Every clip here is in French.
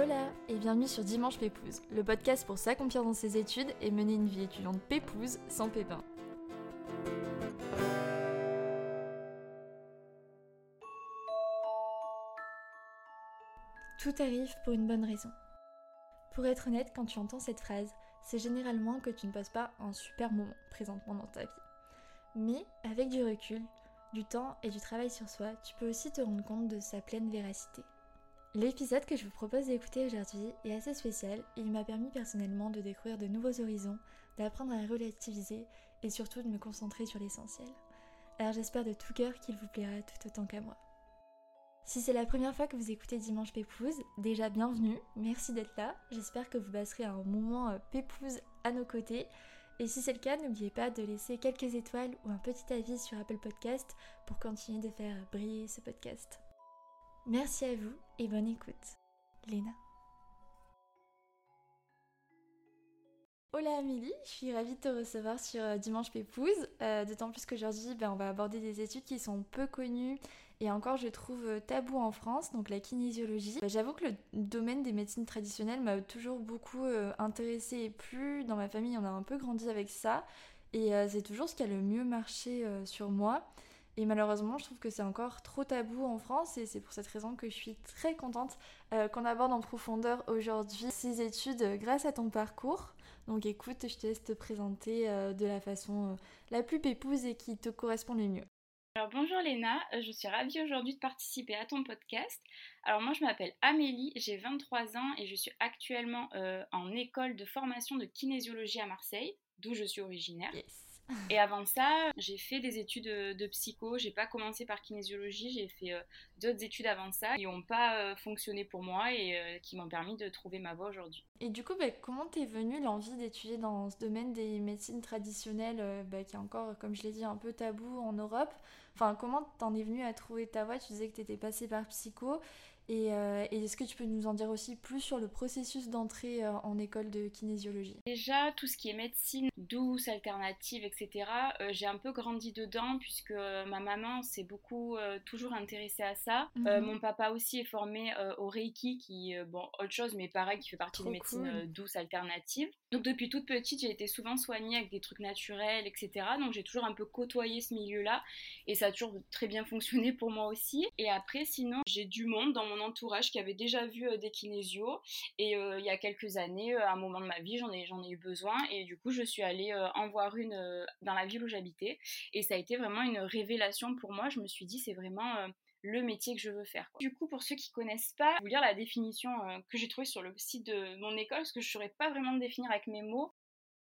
Hola et bienvenue sur Dimanche Pépouze, le podcast pour s'accomplir dans ses études et mener une vie étudiante pépouze sans pépin. Tout arrive pour une bonne raison. Pour être honnête, quand tu entends cette phrase, c'est généralement que tu ne passes pas un super moment présentement dans ta vie. Mais avec du recul, du temps et du travail sur soi, tu peux aussi te rendre compte de sa pleine véracité. L'épisode que je vous propose d'écouter aujourd'hui est assez spécial et il m'a permis personnellement de découvrir de nouveaux horizons, d'apprendre à relativiser et surtout de me concentrer sur l'essentiel. Alors j'espère de tout cœur qu'il vous plaira tout autant qu'à moi. Si c'est la première fois que vous écoutez Dimanche Pépouze, déjà bienvenue, merci d'être là, j'espère que vous passerez un moment euh, pépouze à nos côtés. Et si c'est le cas, n'oubliez pas de laisser quelques étoiles ou un petit avis sur Apple Podcast pour continuer de faire briller ce podcast. Merci à vous et bonne écoute. Léna. Hola Amélie, je suis ravie de te recevoir sur euh, Dimanche Pépouze, euh, d'autant plus qu'aujourd'hui ben, on va aborder des études qui sont peu connues et encore je trouve euh, tabou en France, donc la kinésiologie. Ben, j'avoue que le domaine des médecines traditionnelles m'a toujours beaucoup intéressée et plu, dans ma famille on a un peu grandi avec ça et c'est toujours ce qui a le mieux marché sur moi. Et malheureusement, je trouve que c'est encore trop tabou en France et c'est pour cette raison que je suis très contente euh, qu'on aborde en profondeur aujourd'hui ces études grâce à ton parcours. Donc écoute, je te laisse te présenter euh, de la façon euh, la plus pépouse et qui te correspond le mieux. Alors bonjour Léna, je suis ravie aujourd'hui de participer à ton podcast. Alors moi je m'appelle Amélie, j'ai 23 ans et je suis actuellement en école de formation de kinésiologie à Marseille, d'où je suis originaire. Et avant ça, j'ai fait des études de psycho. J'ai pas commencé par kinésiologie, j'ai fait euh, d'autres études avant ça qui n'ont pas euh, fonctionné pour moi et euh, qui m'ont permis de trouver ma voie aujourd'hui. Et du coup, bah, comment t'es venue l'envie d'étudier dans ce domaine des médecines traditionnelles bah, qui est encore, comme je l'ai dit, un peu tabou en Europe? Enfin, comment t'en es venue à trouver ta voie? Tu disais que t'étais passée par psycho euh, et, est-ce que tu peux nous en dire aussi plus sur le processus d'entrée euh, en école de kinésiologie? Déjà, tout ce qui est médecine douce, alternative, etc., euh, j'ai un peu grandi dedans puisque ma maman s'est beaucoup toujours intéressée à ça. Mhm. mon papa aussi est formé au Reiki, qui, bon, autre chose, mais pareil, qui fait partie des médecines douces, alternatives. Donc depuis toute petite, j'ai été souvent soignée avec des trucs naturels, etc. Donc j'ai toujours un peu côtoyé ce milieu-là et ça a toujours très bien fonctionné pour moi aussi. Et après, sinon, j'ai du monde dans mon entourage qui avait déjà vu euh, des kinésios et euh, il y a quelques années, euh, à un moment de ma vie, j'en ai, j'en ai eu besoin et du coup je suis allée en voir une dans la ville où j'habitais et ça a été vraiment une révélation pour moi. Je me suis dit c'est vraiment le métier que je veux faire. Du coup, pour ceux qui connaissent pas, je vais vous lire la définition que j'ai trouvée sur le site de mon école, parce que je ne saurais pas vraiment définir avec mes mots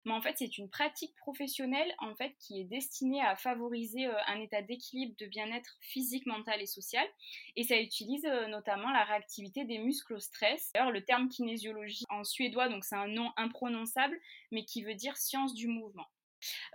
mais en fait c'est une pratique professionnelle qui est destinée à favoriser euh, un état d'équilibre de bien-être physique, mental et social et ça utilise euh, notamment la réactivité des muscles au stress. D'ailleurs le terme kinésiologie en suédois donc c'est un nom imprononçable mais qui veut dire science du mouvement.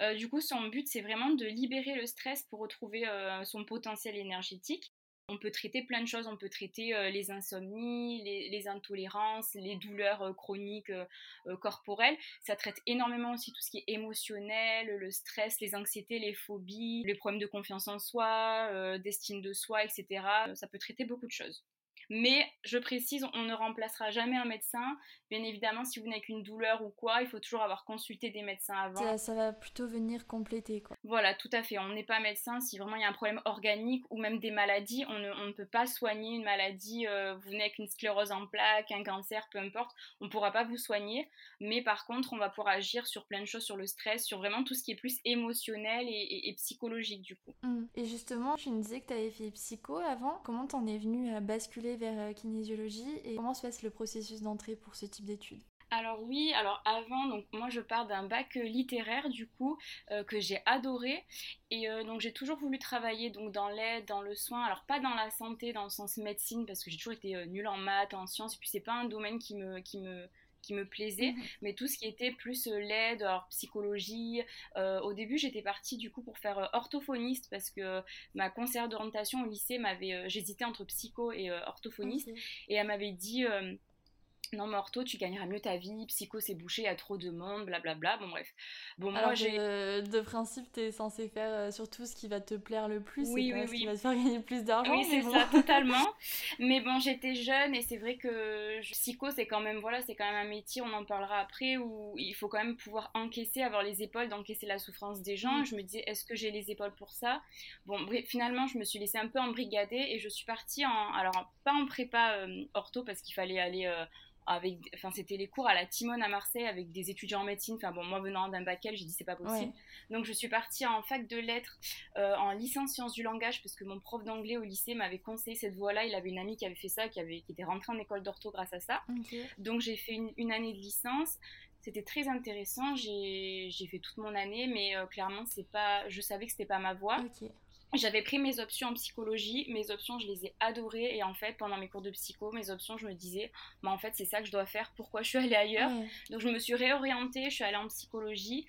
Euh, du coup, son but, c'est vraiment de libérer le stress pour retrouver son potentiel énergétique. On peut traiter plein de choses, on peut traiter euh, les insomnies, les, intolérances, les douleurs euh, chroniques euh, corporelles. Ça traite énormément aussi tout ce qui est émotionnel, le stress, les anxiétés, les phobies, les problèmes de confiance en soi, d'estime de soi, etc. Ça peut traiter beaucoup de choses. Mais je précise, on ne remplacera jamais un médecin. Bien évidemment, si vous n'avez qu'une douleur ou quoi, il faut toujours avoir consulté des médecins avant. Ça, va plutôt venir compléter. Quoi. Voilà, tout à fait. On n'est pas médecin si vraiment il y a un problème organique ou même des maladies. On ne, peut pas soigner une maladie. Euh, vous venez avec une sclérose en plaques, un cancer, peu importe. On ne pourra pas vous soigner. Mais par contre, on va pouvoir agir sur plein de choses, sur le stress, sur vraiment tout ce qui est plus émotionnel et, psychologique du coup. Mmh. Et justement, tu me disais que tu avais fait psycho avant. Comment t'en es venu à basculer vers euh, kinésiologie et comment se passe le processus d'entrée pour ce type d'études? Alors oui, alors avant, donc moi je pars d'un bac littéraire du coup euh, que j'ai adoré. Et euh, donc j'ai toujours voulu travailler donc dans l'aide, dans le soin, alors pas dans la santé dans le sens médecine parce que j'ai toujours été nulle en maths, en sciences. Et puis c'est pas un domaine qui me qui me qui me plaisait, mhm. mais tout ce qui était plus euh, l'aide, alors psychologie. Euh, au début, j'étais partie du coup pour faire euh, orthophoniste parce que ma conseillère d'orientation au lycée m'avait, j'hésitais entre psycho et orthophoniste, et elle m'avait dit non mais ortho tu gagneras mieux ta vie, psycho c'est bouché, il y a trop de monde, blablabla, bon bref. Bon Alors moi j'ai... De, principe t'es censé faire euh, surtout ce qui va te plaire le plus, oui, oui, oui. ce qui va te faire gagner plus d'argent. Oui c'est ça, totalement. Mais bon j'étais jeune et c'est vrai que psycho c'est quand même, voilà, c'est quand même un métier, on en parlera après, où il faut quand même pouvoir encaisser, avoir les épaules d'encaisser la souffrance des gens. Mm. Je me disais est-ce que j'ai les épaules pour ça? Bon bref, finalement je me suis laissée un peu embrigader et je suis partie en, alors pas en prépa euh, ortho parce qu'il fallait aller... Euh, avec, enfin c'était les cours à la Timone à Marseille avec des étudiants en médecine. Enfin bon, moi venant d'un bac j'ai dit c'est pas possible. Donc je suis partie en fac de lettres, euh, en licence sciences du langage parce que mon prof d'anglais au lycée m'avait conseillé cette voie-là. Il avait une amie qui avait fait ça, qui avait, qui était rentrée en école d'ortho grâce à ça. Donc j'ai fait une, année de licence. C'était très intéressant. J'ai fait toute mon année, mais euh, clairement c'est pas, je savais que c'était pas ma voie. J'avais pris mes options en psychologie, mes options je les ai adorées et en fait pendant mes cours de psycho, mes options je me disais bah en fait c'est ça que je dois faire, pourquoi je suis allée ailleurs? Donc je me suis réorientée, je suis allée en psychologie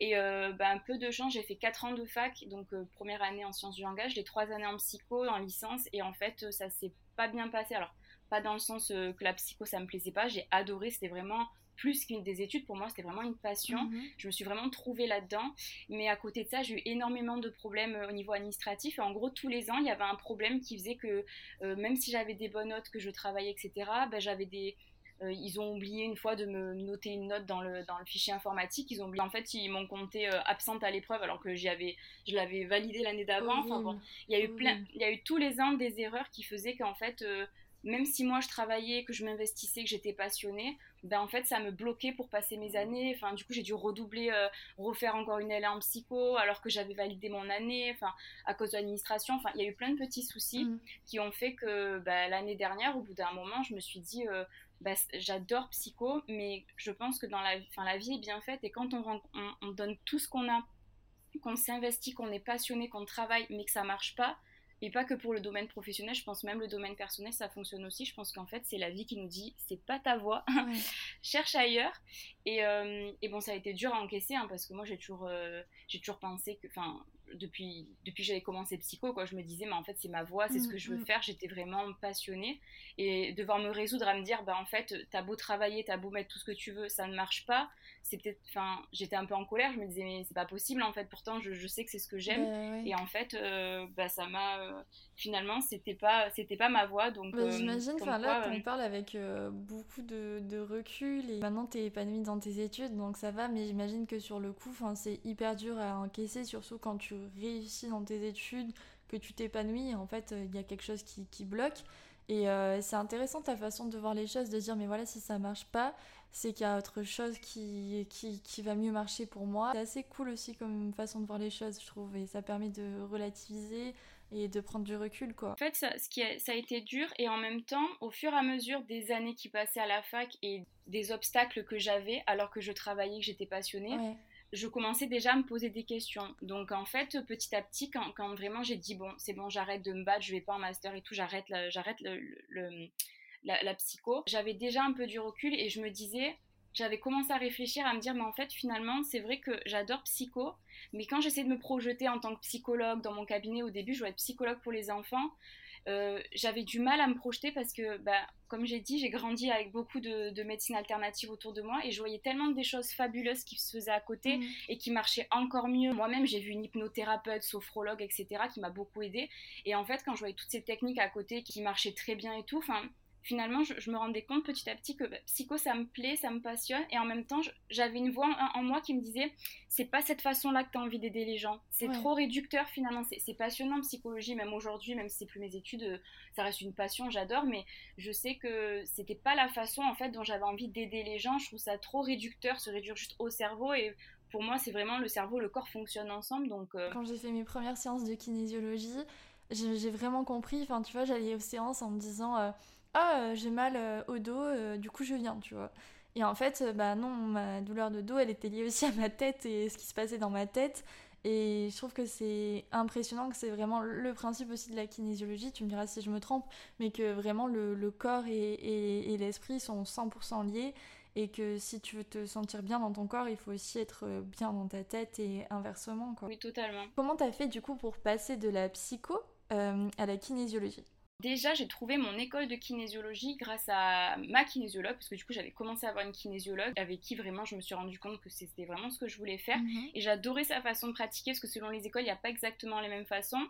et euh, bah, un peu de chance, j'ai fait 4 ans de fac, donc euh, première année en sciences du langage, les 3 années en psycho, en licence et en fait ça s'est pas bien passé. Alors pas dans le sens euh, que la psycho ça me plaisait pas, j'ai adoré, c'était vraiment plus qu'une des études, pour moi, c'était vraiment une passion. Mhm. Je me suis vraiment trouvée là-dedans. Mais à côté de ça, j'ai eu énormément de problèmes euh, au niveau administratif. Et en gros, tous les ans, il y avait un problème qui faisait que euh, même si j'avais des bonnes notes, que je travaillais, etc., ben, j'avais des... Euh, ils ont oublié une fois de me noter une note dans le, dans le fichier informatique. Ils ont oublié, en fait, ils m'ont compté absente à l'épreuve alors que avais, je l'avais validé l'année d'avant. Enfin bon, il y a eu plein, il y a eu tous les ans des erreurs qui faisaient qu'en fait, même si moi je travaillais, que je m'investissais, que j'étais passionnée, ben en fait ça me bloquait pour passer mes années. Enfin, du coup j'ai dû redoubler, euh, refaire encore une LA en psycho alors que j'avais validé mon année. Enfin, à cause de l'administration. Enfin, il y a eu plein de petits soucis mm. qui ont fait que ben, l'année dernière, au bout d'un moment, je me suis dit euh, ben, j'adore psycho, mais je pense que dans la, la vie est bien faite et quand on, on, on donne tout ce qu'on a, qu'on s'investit, qu'on est passionné, qu'on travaille, mais que ça marche pas et pas que pour le domaine professionnel, je pense même le domaine personnel, ça fonctionne aussi. Je pense qu'en fait, c'est la vie qui nous dit c'est pas ta voie, cherche ailleurs. Et, euh, et, bon, ça a été dur à encaisser hein, parce que moi, j'ai toujours, euh, j'ai toujours pensé que, enfin, depuis, depuis que j'avais commencé psycho, quoi, je me disais, mais en fait, c'est ma voie, c'est ce mm, que je veux mm. faire. J'étais vraiment passionnée. Et devoir me résoudre à me dire, bah en fait, t'as beau travailler, t'as beau mettre tout ce que tu veux, ça ne marche pas. C'est peut-être, enfin, j'étais un peu en colère. Je me disais, mais c'est pas possible, en fait. Pourtant, je, je sais que c'est ce que j'aime. Bah, et en fait, euh, bah, ça m'a. Euh, finalement, c'était pas, c'était pas ma voie. Donc, bah, j'imagine, enfin, là, tu parles avec euh, beaucoup de, de, recul. Et maintenant, t'es épanouie dans tes études, donc ça va. Mais j'imagine que sur le coup, c'est hyper dur à encaisser, surtout quand tu réussis dans tes études, que tu t'épanouis. En fait, il y a quelque chose qui, qui bloque. Et euh, c'est intéressant ta façon de voir les choses, de dire mais voilà si ça marche pas, c'est qu'il y a autre chose qui, qui, qui, va mieux marcher pour moi. C'est assez cool aussi comme façon de voir les choses, je trouve, et ça permet de relativiser et de prendre du recul quoi. En fait, ça, ce qui a, ça a été dur et en même temps, au fur et à mesure des années qui passaient à la fac et des obstacles que j'avais alors que je travaillais, que j'étais passionnée, je commençais déjà à me poser des questions. Donc en fait, petit à petit, quand, vraiment j'ai dit bon, c'est bon, j'arrête de me battre, je vais pas en master et tout, j'arrête, j'arrête la, la, psycho. J'avais déjà un peu du recul et je me disais, j'avais commencé à réfléchir, à me dire, mais en fait, finalement, c'est vrai que j'adore psycho, mais quand j'essaie de me projeter en tant que psychologue dans mon cabinet, au début, je voulais être psychologue pour les enfants. Euh, j'avais du mal à me projeter parce que, bah, comme j'ai dit, j'ai grandi avec beaucoup de, médecine alternative autour de moi et je voyais tellement des choses fabuleuses qui se faisaient à côté mmh. et qui marchaient encore mieux. Moi-même, j'ai vu une hypnothérapeute, sophrologue, etc., qui m'a beaucoup aidée. Et en fait, quand je voyais toutes ces techniques à côté qui marchaient très bien et tout, enfin, finalement, je, me rendais compte petit à petit que bah, psycho, ça me plaît, ça me passionne. Et en même temps, j'avais une voix en, moi qui me disait c'est pas cette façon-là que tu as envie d'aider les gens. C'est trop réducteur finalement. C'est passionnant, psychologie, même aujourd'hui, même si c'est plus mes études, euh, ça reste une passion, j'adore. Mais je sais que c'était pas la façon en fait dont j'avais envie d'aider les gens. Je trouve ça trop réducteur, se réduire juste au cerveau. Et pour moi, c'est vraiment le cerveau, le corps fonctionnent ensemble. Donc, euh, Quand j'ai fait mes premières séances de kinésiologie, j'ai vraiment compris. Enfin, tu vois, j'allais aux séances en me disant. Euh, ah euh, j'ai mal euh, au dos, euh, du coup je viens, tu vois. Et en fait, bah non, ma douleur de dos, elle était liée aussi à ma tête et ce qui se passait dans ma tête. Et je trouve que c'est impressionnant, que c'est vraiment le principe aussi de la kinésiologie, tu me diras si je me trompe, mais que vraiment le, corps et, l'esprit sont 100% liés et que si tu veux te sentir bien dans ton corps, il faut aussi être bien dans ta tête et inversement. Quoi. Oui, totalement. Comment t'as fait du coup pour passer de la psycho à la kinésiologie? Déjà, j'ai trouvé mon école de kinésiologie grâce à ma kinésiologue, parce que du coup, j'avais commencé à avoir une kinésiologue avec qui vraiment je me suis rendu compte que c'était vraiment ce que je voulais faire. Mhm. Et j'adorais sa façon de pratiquer, parce que selon les écoles, il n'y a pas exactement les mêmes façons.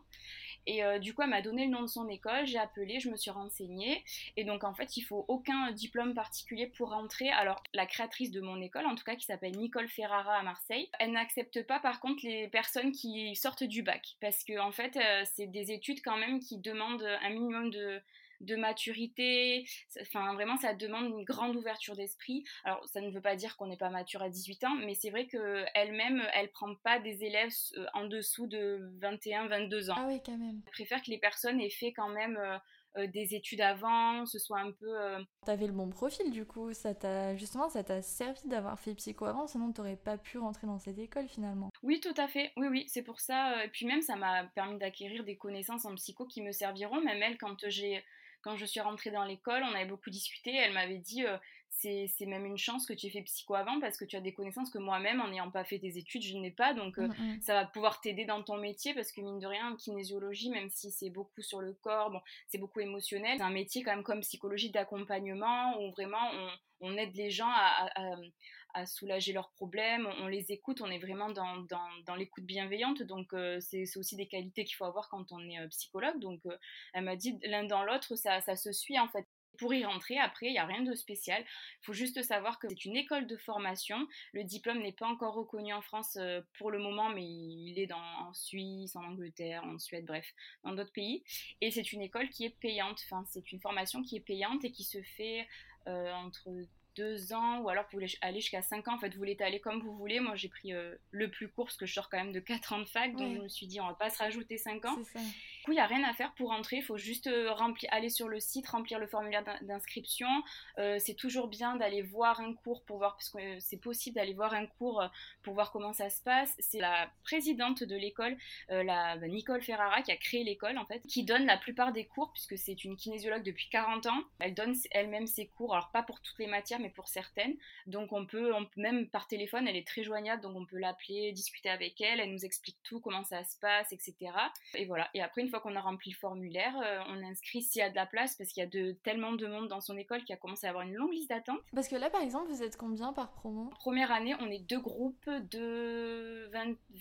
Et euh, du coup, elle m'a donné le nom de son école, j'ai appelé, je me suis renseignée. Et donc, en fait, il faut aucun diplôme particulier pour rentrer. Alors, la créatrice de mon école, en tout cas, qui s'appelle Nicole Ferrara à Marseille, elle n'accepte pas, par contre, les personnes qui sortent du bac. Parce que, en fait, euh, c'est des études quand même qui demandent un minimum de de maturité. Enfin, vraiment, ça demande une grande ouverture d'esprit. Alors, ça ne veut pas dire qu'on n'est pas mature à 18 ans, mais c'est vrai qu'elle-même, elle ne prend pas des élèves euh, en dessous de 21, 22 ans. Ah oui, quand même. Elle préfère que les personnes aient fait quand même euh, euh, des études avant, ce soit un peu... T'avais le bon profil du coup, ça t'a justement ça t'a servi d'avoir fait psycho avant, sinon t'aurais pas pu rentrer dans cette école finalement. Oui, tout à fait, oui, oui, c'est pour ça. Et puis même ça m'a permis d'acquérir des connaissances en psycho qui me serviront, même elle quand j'ai quand je suis rentrée dans l'école, on avait beaucoup discuté. Elle m'avait dit euh, c'est même une chance que tu aies fait psycho avant parce que tu as des connaissances que moi-même, en n'ayant pas fait des études, je n'ai pas. Donc, euh, mm, mm. ça va pouvoir t'aider dans ton métier parce que, mine de rien, kinésiologie, même si c'est beaucoup sur le corps, bon, c'est beaucoup émotionnel, c'est un métier quand même comme psychologie d'accompagnement où vraiment on, on, aide les gens à, à soulager leurs problèmes, on, les écoute, on est vraiment dans, dans, dans l'écoute bienveillante, donc euh, c'est aussi des qualités qu'il faut avoir quand on est euh, psychologue. Donc euh, elle m'a dit l'un dans l'autre, ça, ça se suit en fait. Pour y rentrer, après, il n'y a rien de spécial. Il faut juste savoir que c'est une école de formation. Le diplôme n'est pas encore reconnu en France pour le moment, mais il est dans, en Suisse, en Angleterre, en Suède, bref, dans d'autres pays. Et c'est une école qui est payante. Enfin, c'est une formation qui est payante et qui se fait entre deux ans, ou alors vous voulez aller jusqu'à cinq ans. En fait, vous voulez aller comme vous voulez. Moi, j'ai pris euh, le plus court, parce que je sors quand même de quatre ans de fac, donc je me suis dit, on va pas se rajouter cinq ans. Il n'y a rien à faire pour rentrer. Il faut juste euh, remplir, aller sur le site, remplir le formulaire d'inscription. Euh, c'est toujours bien d'aller voir un cours pour voir, parce que c'est possible d'aller voir un cours pour voir comment ça se passe. C'est la présidente de l'école, la bah, Nicole Ferrara, qui a créé l'école, en fait, qui donne la plupart des cours, puisque c'est une kinésiologue depuis 40 ans. Elle donne elle-même ses cours, alors pas pour toutes les matières, mais pour certaines. Donc on peut, même par téléphone, elle est très joignable, donc on peut l'appeler, discuter avec elle, elle nous explique tout, comment ça se passe, etc. Et voilà. Et après, une fois qu'on a rempli le formulaire, euh, on inscrit s'il y a de la place, parce qu'il y a de, tellement de monde dans son école qu'il a commencé à avoir une longue liste d'attente. Parce que là, par exemple, vous êtes combien par promo? Première année, on est deux groupes de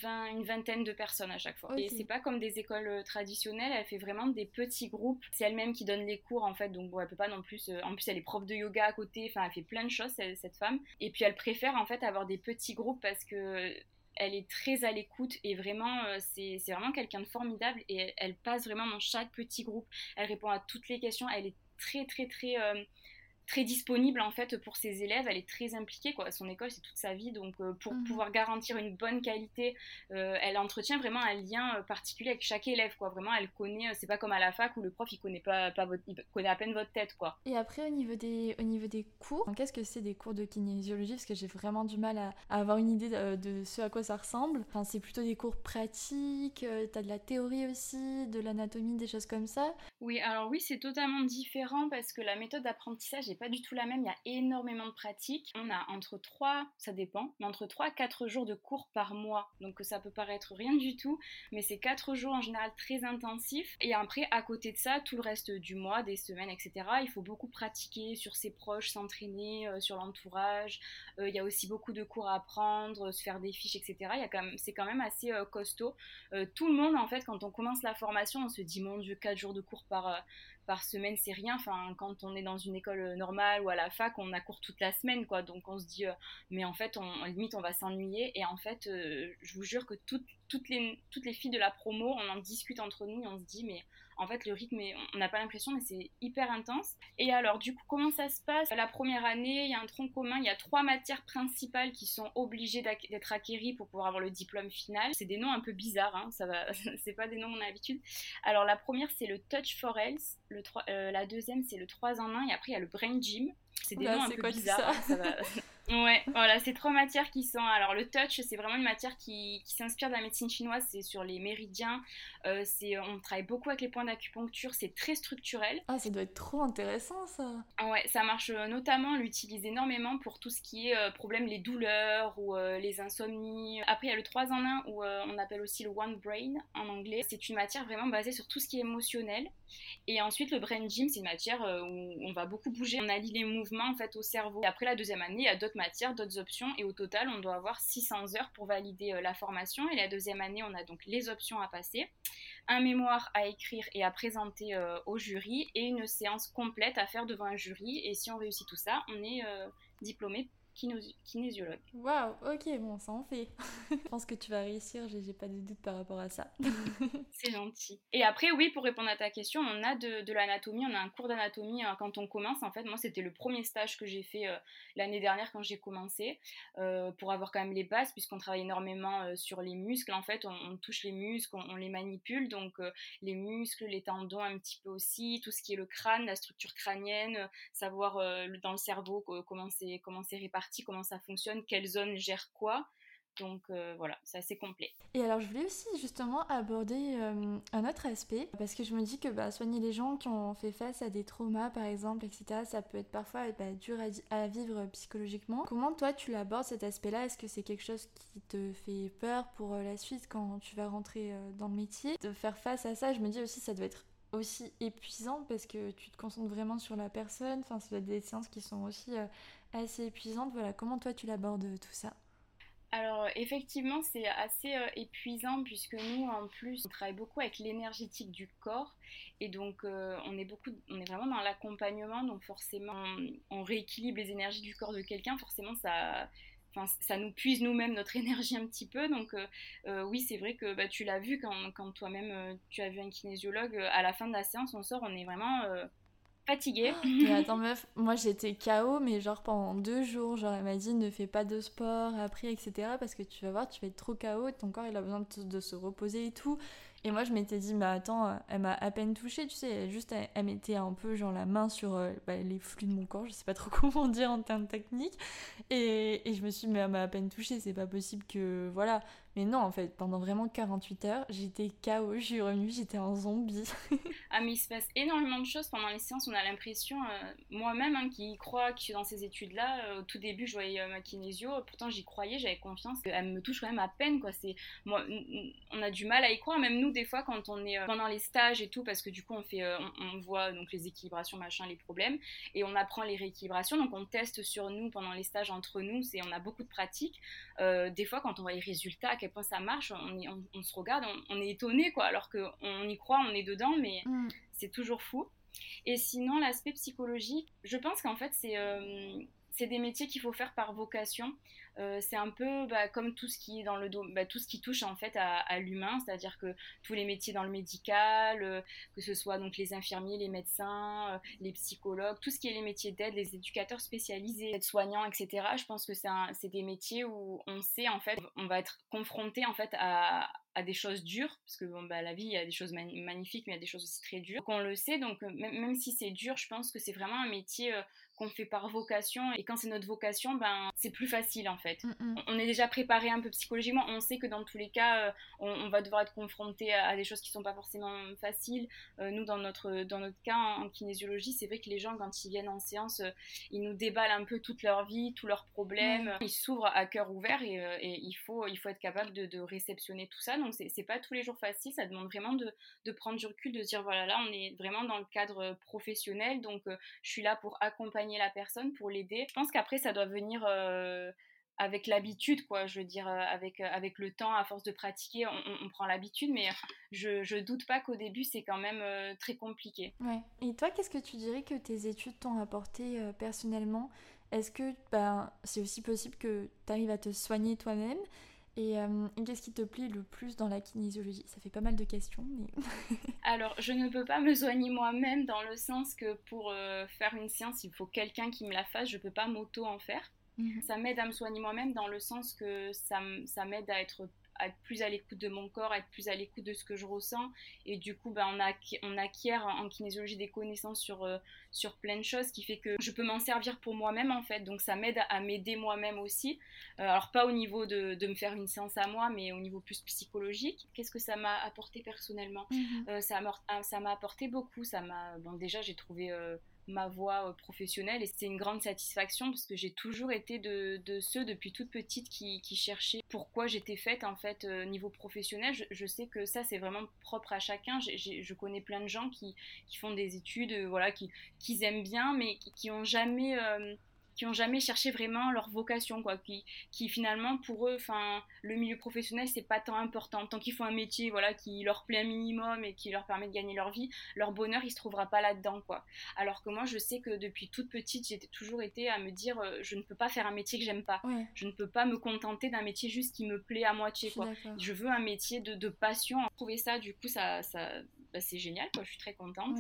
20, une vingtaine de personnes à chaque fois. Et c'est pas comme des écoles euh, traditionnelles, elle fait vraiment des petits groupes. C'est elle-même qui donne les cours en fait, donc bon, elle peut pas non plus. En plus, elle est prof de yoga à côté, enfin, elle fait plein de choses, cette femme. Et puis elle préfère en fait avoir des petits groupes parce que elle est très à l'écoute et vraiment, euh, c'est vraiment quelqu'un de formidable et elle, passe vraiment dans chaque petit groupe. Elle répond à toutes les questions. Elle est très, très, très. Très disponible en fait pour ses élèves, elle est très impliquée quoi. Son école c'est toute sa vie donc euh, pour mhm. pouvoir garantir une bonne qualité, euh, elle entretient vraiment un lien euh, particulier avec chaque élève quoi. Vraiment elle connaît, c'est pas comme à la fac où le prof il connaît pas, pas votre, il connaît à peine votre tête quoi. Et après au niveau des au niveau des cours, qu'est-ce que c'est des cours de kinésiologie? Parce que j'ai vraiment du mal à, avoir une idée de, ce à quoi ça ressemble. Enfin c'est plutôt des cours pratiques, t'as de la théorie aussi, de l'anatomie, des choses comme ça. Oui alors oui c'est totalement différent parce que la méthode d'apprentissage est pas du tout la même, il y a énormément de pratiques. On a entre 3, ça dépend, mais entre 3 et 4 jours de cours par mois. Donc ça peut paraître rien du tout, mais c'est 4 jours en général très intensifs. Et après, à côté de ça, tout le reste du mois, des semaines, etc., il faut beaucoup pratiquer sur ses proches, s'entraîner euh, sur l'entourage. Euh, il y a aussi beaucoup de cours à apprendre, se faire des fiches, etc. C'est quand même assez euh, costaud. tout le monde, en fait, quand on commence la formation, on se dit, mon Dieu, 4 jours de cours par par semaine, c'est rien. Enfin, quand on est dans une école euh, normale ou à la fac, on a cours toute la semaine, quoi. Donc on se dit, euh, mais en fait, on, limite, on va s'ennuyer. Et en fait, euh, je vous jure que toutes, toutes, les, filles de la promo, on en discute entre nous et on se dit, mais en fait, le rythme, on n'a pas l'impression, mais c'est hyper intense. Et alors, du coup, comment ça se passe? La première année, il y a un tronc commun, il y a trois matières principales qui sont obligées d'être acquéries pour pouvoir avoir le diplôme final. C'est des noms un peu bizarres, hein, ça va, c'est pas des noms qu'on a l'habitude. Alors, la première, c'est le Touch for Health. Le euh, la deuxième, c'est le 3 en 1. Et après, il y a le Brain Gym. C'est des noms un peu bizarres. Hein, Ouais, voilà, c'est trois matières qui sont. Alors, le touch, c'est vraiment une matière qui, qui s'inspire de la médecine chinoise. C'est sur les méridiens. Euh, c'est, on travaille beaucoup avec les points d'acupuncture. C'est très structurel. Ah, ça doit être trop intéressant, ça. Ouais, ça marche euh, notamment. On l'utilise énormément pour tout ce qui est euh, problème, les douleurs ou les insomnies. Après, il y a le 3 en 1 où on appelle aussi le One Brain en anglais. C'est une matière vraiment basée sur tout ce qui est émotionnel. Et ensuite, le Brain Gym, c'est une matière où on va beaucoup bouger. On allie les mouvements en fait au cerveau. Et après la deuxième année, il y a d'autres matières, d'autres options. Et au total, on doit avoir 600 heures pour valider euh, la formation. Et la deuxième année, on a donc les options à passer, un mémoire à écrire et à présenter euh, au jury, et une séance complète à faire devant un jury. Et si on réussit tout ça, on est euh, diplômé kinésiologue. Waouh, ok, bon, ça en fait. Je pense que tu vas réussir, j'ai pas de doute par rapport à ça. c'est gentil. Et après, oui, pour répondre à ta question, on a de, l'anatomie, on a un cours d'anatomie hein, quand on commence. En fait, moi, c'était le premier stage que j'ai fait euh, l'année dernière quand j'ai commencé, euh, pour avoir quand même les bases, puisqu'on travaille énormément euh, sur les muscles. En fait, on, touche les muscles, on, les manipule, donc les muscles, les tendons un petit peu aussi, tout ce qui est le crâne, la structure crânienne, savoir dans le cerveau comment c'est réparti comment ça fonctionne, quelle zone gère quoi. Donc euh, voilà, c'est assez complet. Et alors je voulais aussi justement aborder euh, un autre aspect, parce que je me dis que bah, soigner les gens qui ont fait face à des traumas par exemple, etc., ça peut être parfois bah, dur à, vivre psychologiquement. Comment toi tu l'abordes cet aspect-là? Est-ce que c'est quelque chose qui te fait peur pour euh, la suite quand tu vas rentrer dans le métier? De faire face à ça, je me dis aussi ça doit être aussi épuisant parce que tu te concentres vraiment sur la personne. Enfin, ça doit être des séances qui sont aussi assez épuisante. Voilà, comment toi tu l'abordes euh, tout ça? Alors effectivement c'est assez euh, épuisant puisque nous en plus on travaille beaucoup avec l'énergétique du corps. Et donc euh, on est beaucoup on est vraiment dans l'accompagnement. Donc forcément on, rééquilibre les énergies du corps de quelqu'un. Forcément ça Enfin, ça nous puise nous-mêmes notre énergie un petit peu. Donc oui, c'est vrai que bah, tu l'as vu quand, toi-même tu as vu un kinésiologue. à la fin de la séance, on sort, on est vraiment fatiguée. Mais attends meuf, moi j'étais KO mais genre pendant deux jours, genre elle m'a dit ne fais pas de sport après etc parce que tu vas voir tu vas être trop KO, ton corps il a besoin de, se reposer et tout. Et moi je m'étais dit mais attends elle m'a à peine touchée tu sais, elle, juste elle, mettait un peu genre la main sur euh, bah, les flux de mon corps, je sais pas trop comment dire en termes techniques. Et, et je me suis dit mais elle m'a à peine touchée, c'est pas possible que voilà. Mais non, en fait, pendant vraiment 48 heures, j'étais KO, je suis revenue, j'étais un zombie. ah, mais il se passe énormément de choses pendant les séances. On a l'impression, euh, moi-même, hein, qui crois que je suis dans ces études-là, euh, au tout début, je voyais euh, ma kinésio, pourtant j'y croyais, j'avais confiance. Elle me touche quand même à peine, quoi. C'est, moi, on a du mal à y croire, même nous, des fois, quand on est pendant les stages et tout, parce que du coup, on fait, on, voit donc les équilibrations, machin, les problèmes, et on apprend les rééquilibrations. Donc, on teste sur nous pendant les stages entre nous, c'est, on a beaucoup de pratiques. des fois, quand on voit les résultats, quel ça marche, on, se regarde, on, est étonné, quoi, alors qu'on y croit, on est dedans, mais mm. c'est toujours fou. Et sinon, l'aspect psychologique, je pense qu'en fait, c'est euh, c'est des métiers qu'il faut faire par vocation. Euh, c'est un peu bah, comme tout ce qui est dans le bah, tout ce qui touche en fait à, l'humain, c'est-à-dire que tous les métiers dans le médical, euh, que ce soit donc les infirmiers, les médecins, euh, les psychologues, tout ce qui est les métiers d'aide, les éducateurs spécialisés, les soignants, etc. Je pense que c'est des métiers où on sait en fait, on va être confronté en fait à, des choses dures, parce que bah, la vie, il y a des choses magnifiques, mais il y a des choses aussi très dures. Donc on le sait, donc même, si c'est dur, je pense que c'est vraiment un métier qu'on fait par vocation. Et quand c'est notre vocation, ben, c'est plus facile en fait. Mm, mm. On est déjà préparé un peu psychologiquement. On sait que dans tous les cas, euh, on, va devoir être confronté à, des choses qui sont pas forcément faciles. Euh, nous, dans notre, dans notre cas en, kinésiologie, c'est vrai que les gens, quand ils viennent en séance, euh, ils nous déballent un peu toute leur vie, tous leurs problèmes. Ils s'ouvrent à cœur ouvert et, il, faut, il faut être capable de, réceptionner tout ça. Donc, c'est pas tous les jours facile. Ça demande vraiment de, de, prendre du recul, de se dire voilà, là, on est vraiment dans le cadre professionnel. Donc, je suis là pour accompagner la personne, pour l'aider. Je pense qu'après, ça doit venir euh, avec l'habitude, quoi. Je veux dire, euh, avec, euh, avec le temps, à force de pratiquer, on, prend l'habitude, mais je, je doute pas qu'au début, c'est quand même très compliqué. Ouais. Et toi, qu'est-ce que tu dirais que tes études t'ont apporté personnellement? Est-ce que ben, c'est aussi possible que tu arrives à te soigner toi-même? Euh, et qu'est-ce qui te plaît le plus dans la kinésiologie? Ça fait pas mal de questions, mais... Alors, je ne peux pas me soigner moi-même dans le sens que pour euh, faire une séance, il faut quelqu'un qui me la fasse, je peux pas m'auto en faire. Mhm. Ça m'aide à me soigner moi-même dans le sens que ça, ça m'aide à être être plus à l'écoute de mon corps, être plus à l'écoute de ce que je ressens. Et du coup, ben, on, on acquiert en kinésiologie des connaissances sur, euh, sur plein de choses qui fait que je peux m'en servir pour moi-même en fait. Donc ça m'aide à, m'aider moi-même aussi. Euh, alors pas au niveau de, de, me faire une séance à moi, mais au niveau plus psychologique. Qu'est-ce que ça m'a apporté personnellement? Mhm. euh, Ça m'a apporté beaucoup. Ça m'a, bon déjà j'ai trouvé ma voie euh, professionnelle et c'est une grande satisfaction parce que j'ai toujours été de, ceux depuis toute petite qui, cherchaient pourquoi j'étais faite en fait euh, niveau professionnel. Je, sais que ça c'est vraiment propre à chacun. je connais plein de gens qui, font des études, euh, voilà, qui, qui aiment bien mais qui, n'ont ont jamais qui ont jamais cherché vraiment leur vocation, quoi, qui, qui finalement pour eux, enfin, le milieu professionnel c'est pas tant important, tant qu'ils font un métier, voilà, qui leur plaît un minimum et qui leur permet de gagner leur vie, leur bonheur il se trouvera pas là-dedans, quoi. Alors que moi je sais que depuis toute petite j'ai toujours été à me dire, euh, je ne peux pas faire un métier que j'aime pas, je ne peux pas me contenter d'un métier juste qui me plaît à moitié, quoi. Je veux un métier de, de passion. Trouver ça, du coup ça, ça bah, c'est génial, quoi, je suis très contente.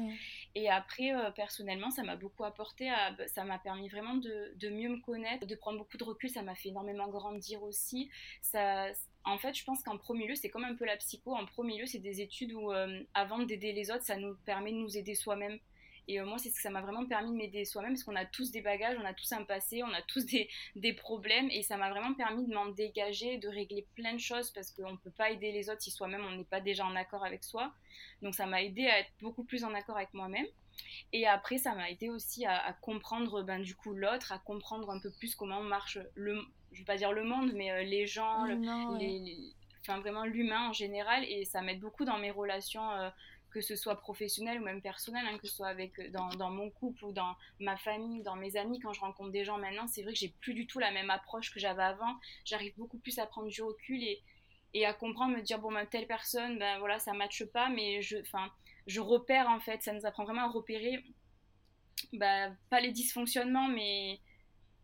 Et après, euh, personnellement, ça m'a beaucoup apporté, à, bah, ça m'a permis vraiment de, de, mieux me connaître, de prendre beaucoup de recul, ça m'a fait énormément grandir aussi. Ça, en fait, je pense qu'en premier lieu, c'est comme un peu la psycho, en premier lieu, c'est des études où, euh, avant d'aider les autres, ça nous permet de nous aider soi-même. Et euh, moi, c'est ce que ça m'a vraiment permis de m'aider soi-même parce qu'on a tous des bagages, on a tous un passé, on a tous des, des problèmes et ça m'a vraiment permis de m'en dégager, de régler plein de choses parce qu'on ne peut pas aider les autres si soi-même on n'est pas déjà en accord avec soi. Donc ça m'a aidé à être beaucoup plus en accord avec moi-même. Et après, ça m'a aidé aussi à, comprendre ben, du coup l'autre, à comprendre un peu plus comment marche le, je vais pas dire le monde, mais euh, les gens, les, enfin vraiment l'humain en général. Et ça m'aide beaucoup dans mes relations. Euh, que ce soit professionnel ou même personnel, hein, que ce soit avec, euh, dans, mon couple ou dans ma famille, dans mes amis, quand je rencontre des gens maintenant, c'est vrai que j'ai plus du tout la même approche que j'avais avant. J'arrive beaucoup plus à prendre du recul et, et à comprendre, me dire, bon, ben, telle personne, ben voilà, ça matche pas, mais je, je repère en fait, ça nous apprend vraiment à repérer, ben, pas les dysfonctionnements, mais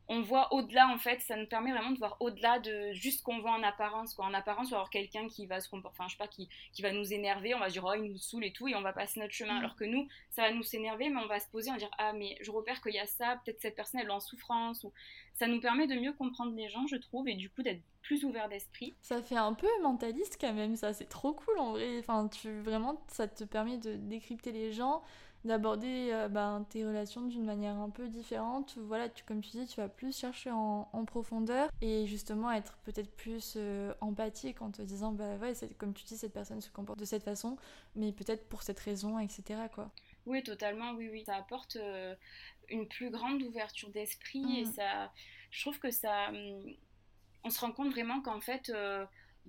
on voit au-delà en fait, ça nous permet vraiment de voir au-delà de juste ce qu'on voit en apparence. Quoi. En apparence, on va avoir quelqu'un qui va se comporter, enfin je sais pas, qui, qui va nous énerver, on va se dire oh il nous saoule et tout, et on va passer notre chemin. Mm. Alors que nous, ça va nous s'énerver, mais on va se poser, on va dire ah mais je repère qu'il y a ça, peut-être cette personne elle est en souffrance. Ou... Ça nous permet de mieux comprendre les gens, je trouve, et du coup d'être plus ouvert d'esprit. Ça fait un peu mentaliste quand même, ça c'est trop cool en vrai. Enfin tu vraiment, ça te permet de décrypter les gens d'aborder euh, ben, tes relations d'une manière un peu différente. Voilà, tu, comme tu dis, tu vas plus chercher en, profondeur et justement être peut-être plus euh, empathique en te disant, bah ouais, comme tu dis, cette personne se comporte de cette façon, mais peut-être pour cette raison, etc. Quoi. Oui, totalement, oui, oui. Ça apporte euh, une plus grande ouverture d'esprit et mmh. ça, je trouve que ça, hum, on se rend compte vraiment qu'en fait,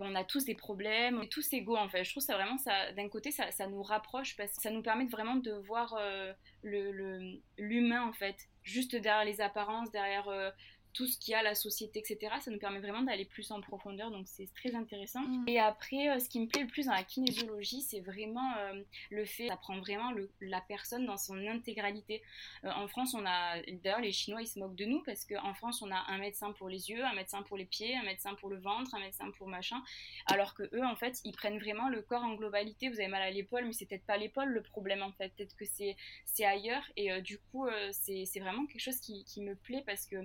on a tous des problèmes, on est tous égaux en fait. Je trouve ça vraiment, ça, d'un côté, ça, nous rapproche parce que ça nous permet vraiment de voir euh, l'humain en fait, juste derrière les apparences, derrière euh, tout ce qu'il y a, la société, etc. Ça nous permet vraiment d'aller plus en profondeur, donc c'est très intéressant. Mm. Et après, euh, ce qui me plaît le plus dans la kinésiologie, c'est vraiment euh, le fait d'apprendre vraiment le, la personne dans son intégralité. Euh, en France, on a, d'ailleurs, les Chinois, ils se moquent de nous parce qu'en France, on a un médecin pour les yeux, un médecin pour les pieds, un médecin pour le ventre, un médecin pour machin, alors que eux, en fait, ils prennent vraiment le corps en globalité. Vous avez mal à l'épaule, mais c'est peut-être pas l'épaule le problème, en fait. Peut-être que c'est ailleurs. Et du coup, c'est vraiment quelque chose qui, qui, me plaît parce que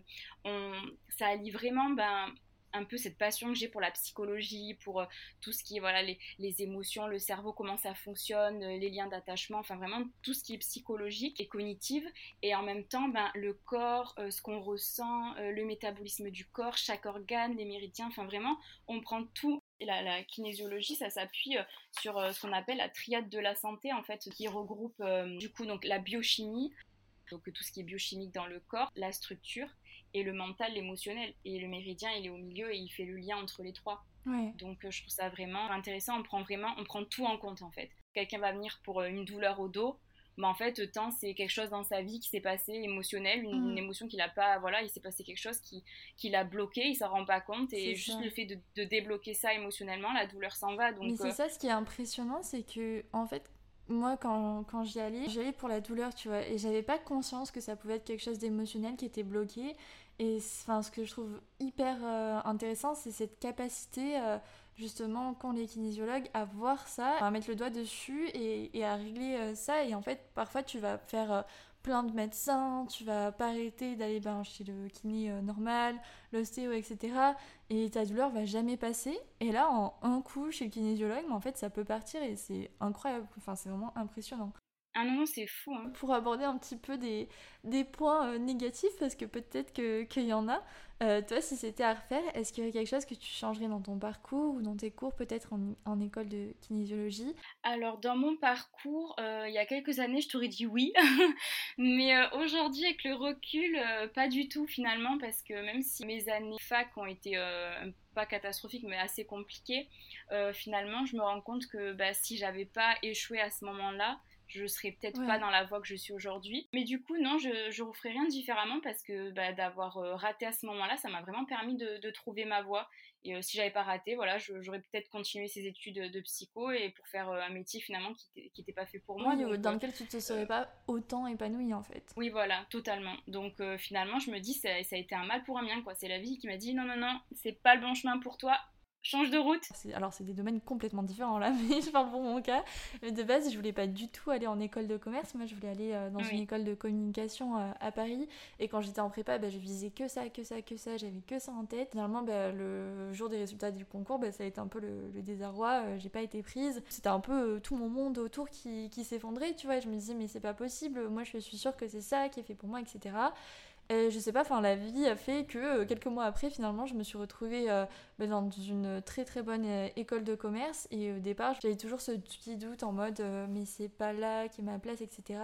on ça allie vraiment ben, un peu cette passion que j'ai pour la psychologie, pour euh, tout ce qui est voilà, les, émotions, le cerveau, comment ça fonctionne, euh, les liens d'attachement, enfin vraiment tout ce qui est psychologique et cognitive. Et en même temps, ben, le corps, euh, ce qu'on ressent, le métabolisme du corps, chaque organe, les méridiens, enfin vraiment, on prend tout. La kinésiologie, ça s'appuie sur ce qu'on appelle la triade de la santé, en fait, qui regroupe du coup donc la biochimie, donc tout ce qui est biochimique dans le corps, la structure et le mental, l'émotionnel. Et le méridien, il est au milieu et il fait le lien entre les trois. Donc euh, je trouve ça vraiment intéressant. On prend vraiment, on prend tout en compte en fait. Quelqu'un va venir pour euh, une douleur au dos, mais en fait, tant c'est quelque chose dans sa vie qui s'est passé émotionnel, une, mm. émotion qu'il a pas, voilà, il s'est passé quelque chose qui, qui l'a bloqué, il s'en rend pas compte, et juste le fait de, de, débloquer ça émotionnellement, la douleur s'en va. Donc, mais c'est euh, ça ce qui est impressionnant, c'est que en fait, moi, quand, quand j'y allais, j'y allais pour la douleur, tu vois, et j'avais pas conscience que ça pouvait être quelque chose d'émotionnel qui était bloqué. Et enfin, ce que je trouve hyper euh, intéressant, c'est cette capacité, euh, justement, qu'ont les kinésiologues à voir ça, à mettre le doigt dessus et, à régler euh, ça. Et en fait, parfois, tu vas faire plein de médecins, tu vas pas arrêter d'aller chez le kiné euh, normal, l'ostéo, etc. Et ta douleur va jamais passer. Et là, en un coup, chez le kinésiologue, mais en fait, ça peut partir et c'est incroyable. Enfin, c'est vraiment impressionnant. Ah non, c'est fou. Hein. Pour aborder un petit peu des, des points euh, négatifs, parce que peut-être qu'il y en a, euh, toi, si c'était à refaire, est-ce qu'il y aurait quelque chose que tu changerais dans ton parcours ou dans tes cours, peut-être en, en, école de kinésiologie? Alors, dans mon parcours, euh, il y a quelques années, je t'aurais dit oui. Mais aujourd'hui, avec le recul, pas du tout finalement, parce que même si mes années fac ont été pas catastrophiques, mais assez compliquées, finalement, je me rends compte que bah, si j'avais pas échoué à ce moment-là, je serais peut-être pas dans la voie que je suis aujourd'hui. Mais du coup, non, je, je referais rien différemment parce que bah, d'avoir euh, raté à ce moment-là, ça m'a vraiment permis de, trouver ma voie. Et euh, si j'avais pas raté, voilà, j'aurais peut-être continué ces études de psycho et pour faire euh, un métier finalement qui n'était pas fait pour moi. dans lequel tu te serais pas autant épanouie en fait. Oui, voilà, totalement. Donc finalement, je me dis, ça, ça, a été un mal pour un bien, quoi. C'est la vie qui m'a dit, non, non, non, c'est pas le bon chemin pour toi, change de route. Alors c'est des domaines complètement différents là, mais je parle pour mon cas. De base, je voulais pas du tout aller en école de commerce. Moi, je voulais aller euh, dans une école de communication euh, à Paris. Et quand j'étais en prépa, bah, je visais que ça, que ça, que ça. J'avais que ça en tête. Finalement, bah, le jour des résultats du concours, bah, ça a été un peu le, désarroi. Euh, j'ai pas été prise. C'était un peu tout mon monde autour qui, qui s'effondrait, tu vois. je me disais, mais c'est pas possible. Moi, je suis sûre que c'est ça qui est fait pour moi, etc. Je sais pas, enfin la vie a fait que euh, quelques mois après, finalement, je me suis retrouvée euh, bah, dans une très très bonne euh, école de commerce. Et au départ, j'avais toujours ce petit doute en mode mais c'est pas là qui est ma place, etc.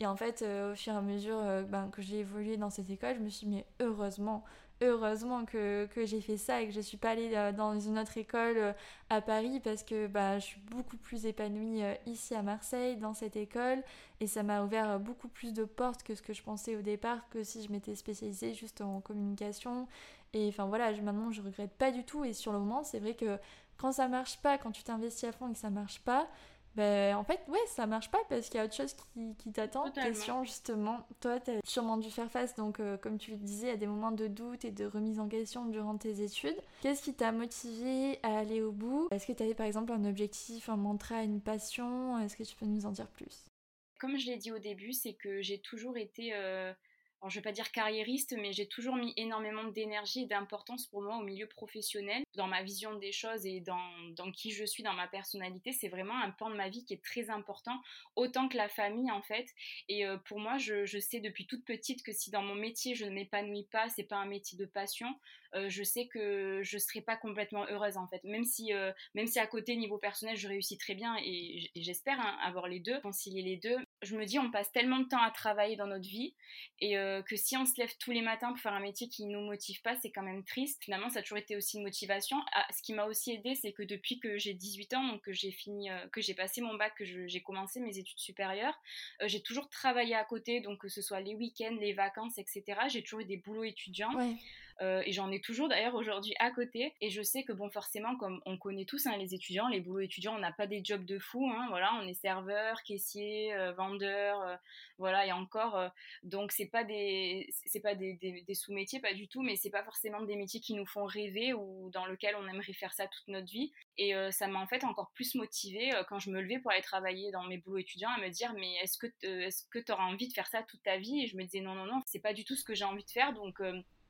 Et en fait, au fur et à mesure ben, que j'ai évolué dans cette école, je me suis dit mais heureusement, heureusement que, que j'ai fait ça et que je suis pas allée euh, dans une autre école euh, à Paris parce que bah, je suis beaucoup plus épanouie euh, ici à Marseille dans cette école. Et ça m'a ouvert beaucoup plus de portes que ce que je pensais au départ que si je m'étais spécialisée juste en communication. Et enfin voilà maintenant je regrette pas du tout. Et sur le moment c'est vrai que quand ça marche pas quand tu t'investis à fond et que ça marche pas ben, en fait, ouais, ça marche pas parce qu'il y a autre chose qui, qui t'attend. Question, justement, toi, tu as sûrement dû faire face, donc, euh, comme tu le disais, à des moments de doute et de remise en question durant tes études. Qu'est-ce qui t'a motivé à aller au bout? Est-ce que tu avais par exemple un objectif, un mantra, une passion? Est-ce que tu peux nous en dire plus? Comme je l'ai dit au début, c'est que j'ai toujours été. Euh, alors je vais pas dire carriériste, mais j'ai toujours mis énormément d'énergie et d'importance pour moi au milieu professionnel, dans ma vision des choses et dans, dans qui je suis, dans ma personnalité. C'est vraiment un pan de ma vie qui est très important, autant que la famille en fait. Et euh, pour moi, je, je, sais depuis toute petite que si dans mon métier je ne m'épanouis pas, c'est pas un métier de passion, euh, je sais que je serai pas complètement heureuse en fait. Même si, euh, même si à côté niveau personnel je réussis très bien et, j'espère hein, avoir les deux, concilier les deux, je me dis on passe tellement de temps à travailler dans notre vie et euh, que si on se lève tous les matins pour faire un métier qui nous motive pas, c'est quand même triste. Finalement, ça a toujours été aussi une motivation. Ah, ce qui m'a aussi aidé, c'est que depuis que j'ai 18 ans, donc que j'ai fini, euh, que j'ai passé mon bac, que j'ai commencé mes études supérieures, euh, j'ai toujours travaillé à côté, donc que ce soit les week-ends, les vacances, etc. J'ai toujours eu des boulots étudiants. Euh, et j'en ai toujours d'ailleurs aujourd'hui à côté. Et je sais que bon, forcément, comme on connaît tous hein, les étudiants, les boulots étudiants, on n'a pas des jobs de fou. Hein, voilà, on est serveur, caissier, euh, vendeur, euh, voilà, et encore. donc c'est pas des, c'est pas des, sous-métiers, pas du tout, mais c'est pas forcément des métiers qui nous font rêver ou dans lesquels on aimerait faire ça toute notre vie. Et ça m'a en fait encore plus motivée quand je me levais pour aller travailler dans mes boulots étudiants à me dire mais est-ce que est-ce que tu auras envie de faire ça toute ta vie? Et je me disais non non non, c'est pas du tout ce que j'ai envie de faire donc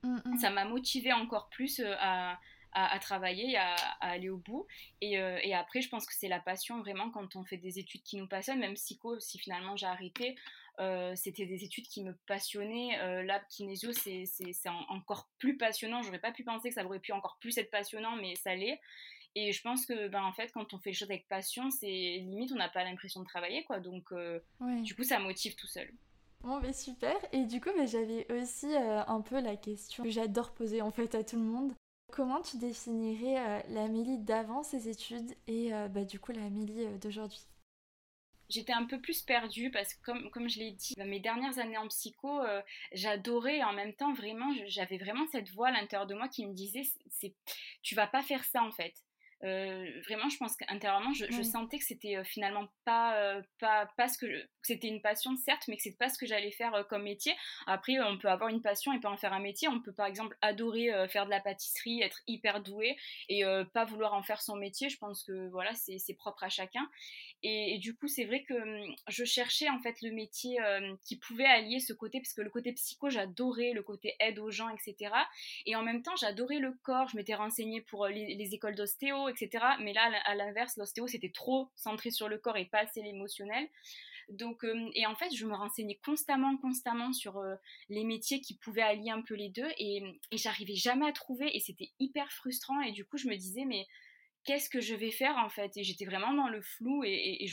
Mm, mm. Ça m'a motivé encore plus euh, à, à, travailler, à, à, aller au bout. Et, euh, et après, je pense que c'est la passion vraiment quand on fait des études qui nous passionnent. Même psycho, si finalement j'ai arrêté, euh, c'était des études qui me passionnaient. Euh, là, kinésio, c'est encore plus passionnant. J'aurais pas pu penser que ça aurait pu encore plus être passionnant, mais ça l'est. Et je pense que, ben, en fait, quand on fait les choses avec passion, c'est limite, on n'a pas l'impression de travailler, quoi. Donc, du coup, ça motive tout seul. Bon, mais super. Et du coup, mais j'avais aussi euh, un peu la question que j'adore poser en fait à tout le monde. Comment tu définirais euh, l'Amélie d'avant ses études et euh, bah, du coup l'Amélie d'aujourd'hui? J'étais un peu plus perdue parce que comme, je l'ai dit, mes dernières années en psycho, j'adorais en même temps vraiment, j'avais vraiment cette voix à l'intérieur de moi qui me disait c'est, tu vas pas faire ça en fait vraiment, je pense qu'intérieurement, je, je, sentais que c'était finalement pas, pas, pas ce que, c'était une passion certes, mais que c'est pas ce que j'allais faire comme métier. Après, on peut avoir une passion et pas en faire un métier. On peut par exemple adorer faire de la pâtisserie, être hyper doué et pas vouloir en faire son métier. Je pense que voilà, c'est propre à chacun. Et, du coup, c'est vrai que hum, je cherchais en fait le métier qui pouvait allier ce côté, parce que le côté psycho, j'adorais, le côté aide aux gens, etc. Et en même temps, j'adorais le corps. Je m'étais renseignée pour les, les écoles d'ostéo, etc. Mais là, à l'inverse, l'ostéo, c'était trop centré sur le corps et pas assez l'émotionnel. Donc, euh, et en fait, je me renseignais constamment, constamment sur euh, les métiers qui pouvaient allier un peu les deux et, j'arrivais jamais à trouver et c'était hyper frustrant. Et du coup, je me disais, mais qu'est-ce que je vais faire en fait? Et j'étais vraiment dans le flou et,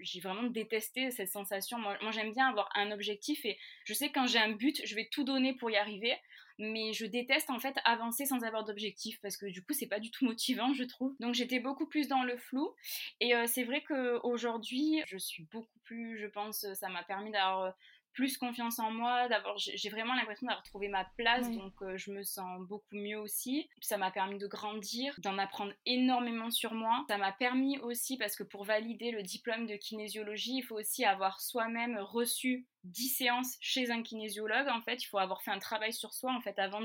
j'ai vraiment détesté cette sensation. Moi, moi j'aime bien avoir un objectif et je sais que quand j'ai un but, je vais tout donner pour y arriver mais je déteste en fait avancer sans avoir d'objectif parce que du coup c'est pas du tout motivant je trouve. Donc j'étais beaucoup plus dans le flou et euh, c'est vrai qu'aujourd'hui je suis beaucoup plus, je pense, ça m'a permis d'avoir euh, plus confiance en moi, d'avoir, j'ai vraiment l'impression d'avoir trouvé ma place, donc euh, je me sens beaucoup mieux aussi. Ça m'a permis de grandir, d'en apprendre énormément sur moi. Ça m'a permis aussi, parce que pour valider le diplôme de kinésiologie, il faut aussi avoir soi-même reçu 10 séances chez un kinésiologue. En fait, il faut avoir fait un travail sur soi en fait avant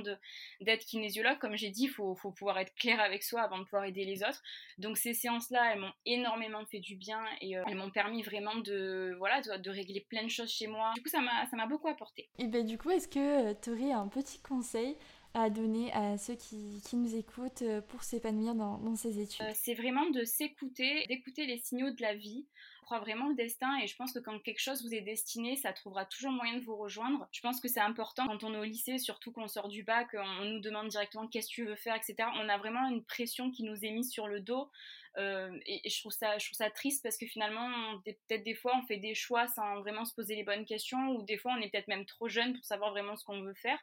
d'être kinésiologue. Comme j'ai dit, il faut, faut, pouvoir être clair avec soi avant de pouvoir aider les autres. Donc ces séances-là, elles m'ont énormément fait du bien et euh, elles m'ont permis vraiment de, voilà, de, régler plein de choses chez moi. Du coup, ça m'a beaucoup apporté. Et ben du coup, est-ce que euh, tu aurais un petit conseil à donner à ceux qui, qui nous écoutent euh, pour s'épanouir dans, dans, ces études? C'est vraiment de s'écouter, d'écouter les signaux de la vie crois vraiment au destin et je pense que quand quelque chose vous est destiné, ça trouvera toujours moyen de vous rejoindre. Je pense que c'est important quand on est au lycée, surtout qu'on sort du bac, on nous demande directement qu'est-ce que tu veux faire, etc. On a vraiment une pression qui nous est mise sur le dos. Euh, et, je, trouve ça, je trouve ça triste parce que finalement, peut-être des fois, on fait des choix sans vraiment se poser les bonnes questions, ou des fois, on est peut-être même trop jeune pour savoir vraiment ce qu'on veut faire.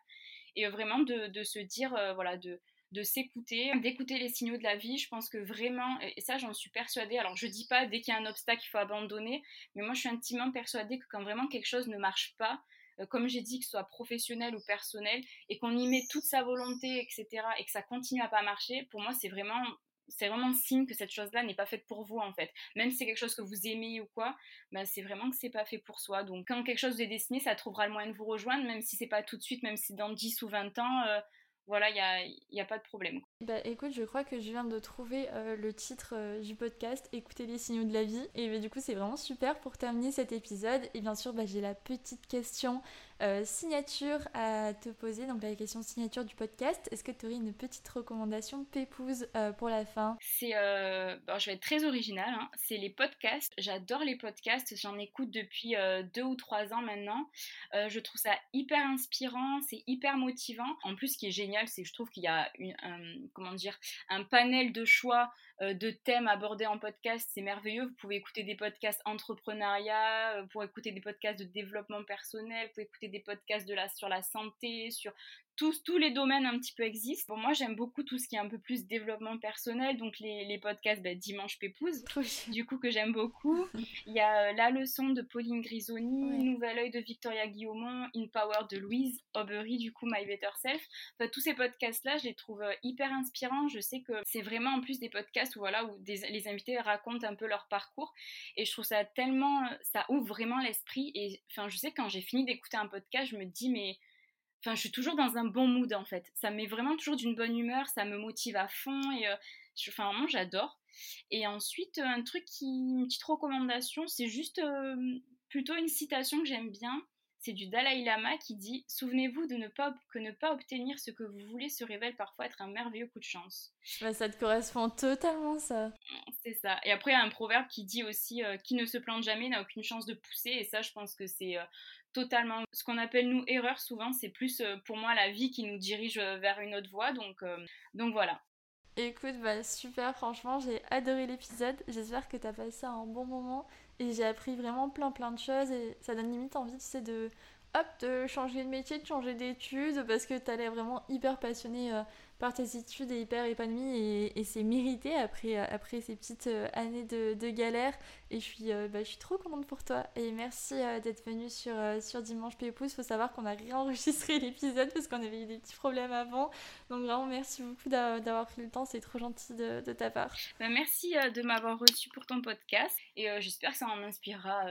Et vraiment de, se dire, euh, voilà, de, de s'écouter, d'écouter les signaux de la vie. Je pense que vraiment, et ça j'en suis persuadée, alors je dis pas dès qu'il y a un obstacle il faut abandonner, mais moi je suis intimement persuadée que quand vraiment quelque chose ne marche pas, euh, comme j'ai dit, que ce soit professionnel ou personnel, et qu'on y met toute sa volonté, etc., et que ça continue à pas marcher, pour moi c'est vraiment c'est vraiment signe que cette chose-là n'est pas faite pour vous en fait. Même si c'est quelque chose que vous aimez ou quoi, bah, c'est vraiment que c'est pas fait pour soi. Donc quand quelque chose vous est destiné, ça trouvera le moyen de vous rejoindre, même si c'est pas tout de suite, même si dans 10 ou 20 ans, euh, voilà, il n'y a, y a, pas de problème. Bah écoute, je crois que je viens de trouver euh, le titre euh, du podcast, Écouter les signaux de la vie. Et bah, du coup, c'est vraiment super pour terminer cet épisode. Et bien sûr, bah, j'ai la petite question euh, signature à te poser, donc la question signature du podcast. Est-ce que tu aurais une petite recommandation pépouse pour la fin? C'est, je vais être très originale, hein. c'est les podcasts. J'adore les podcasts, j'en écoute depuis deux ou trois ans maintenant. je trouve ça hyper inspirant, c'est hyper motivant. En plus, ce qui est génial, c'est que je trouve qu'il y a une, un, comment dire, un panel de choix de thèmes abordés en podcast, c'est merveilleux. Vous pouvez écouter des podcasts entrepreneuriat, vous pouvez écouter des podcasts de développement personnel, vous pouvez écouter des podcasts de la, sur la santé, sur tous, tous les domaines un petit peu existent. Bon, moi, j'aime beaucoup tout ce qui est un peu plus développement personnel, donc les, les podcasts bah, Dimanche Pépouze, du coup, que j'aime beaucoup. Il y a euh, La leçon de Pauline Grisoni, Nouvel œil de Victoria Guillaumont, In Power de Louise Aubery, du coup, My Better Self. Enfin, tous ces podcasts-là, je les trouve euh, hyper inspirants. Je sais que c'est vraiment en plus des podcasts où, voilà, où les invités racontent un peu leur parcours. Et je trouve ça tellement. Ça ouvre vraiment l'esprit. Et enfin, je sais quand j'ai fini d'écouter un podcast, je me dis, mais Enfin, je suis toujours dans un bon mood en fait. Ça me met vraiment toujours d'une bonne humeur, ça me motive à fond et euh, je, enfin, vraiment j'adore. Et ensuite, un truc qui, une petite recommandation, c'est juste euh, plutôt une citation que j'aime bien. C'est du Dalai Lama qui dit Souvenez-vous de ne pas, que ne pas obtenir ce que vous voulez se révèle parfois être un merveilleux coup de chance. Bah, ça te correspond totalement, ça. C'est ça. Et après, il y a un proverbe qui dit aussi euh, Qui ne se plante jamais n'a aucune chance de pousser. Et ça, je pense que c'est totalement. Ce qu'on appelle nous erreur souvent, c'est plus euh, pour moi la vie qui nous dirige euh, vers une autre voie. Donc, euh, donc voilà. Écoute, bah super, franchement, j'ai adoré l'épisode. J'espère que tu as passé un bon moment et j'ai appris vraiment plein plein de choses et ça donne limite envie, tu sais, de de changer de métier, de changer d'études parce que tu allais vraiment hyper passionné par tes études et hyper épanouie et, c'est mérité après, après ces petites années de, galère. Et je suis, bah, je suis trop contente pour toi. Et merci d'être venue sur, sur Dimanche Pépouze. Faut savoir qu'on a réenregistré l'épisode parce qu'on avait eu des petits problèmes avant. Donc vraiment, merci beaucoup d'avoir pris le temps. C'est trop gentil de, de ta part. Bah, merci de m'avoir reçu pour ton podcast. Et j'espère que ça en inspirera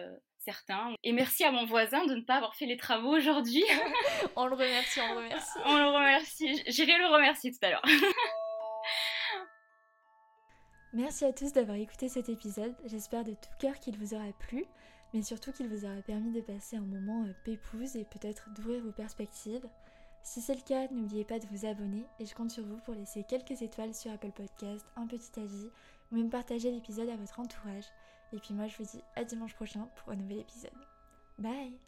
certains. Et merci à mon voisin de ne pas avoir fait les travaux aujourd'hui. on le remercie, on le remercie. On le remercie. J'irai le remercier tout à l'heure. merci à tous d'avoir écouté cet épisode. J'espère de tout cœur qu'il vous aura plu, mais surtout qu'il vous aura permis de passer un moment euh, pépouse et peut-être d'ouvrir vos perspectives. Si c'est le cas, n'oubliez pas de vous abonner et je compte sur vous pour laisser quelques étoiles sur Apple Podcast, un petit avis ou même partager l'épisode à votre entourage. Et puis moi je vous dis à dimanche prochain pour un nouvel épisode. Bye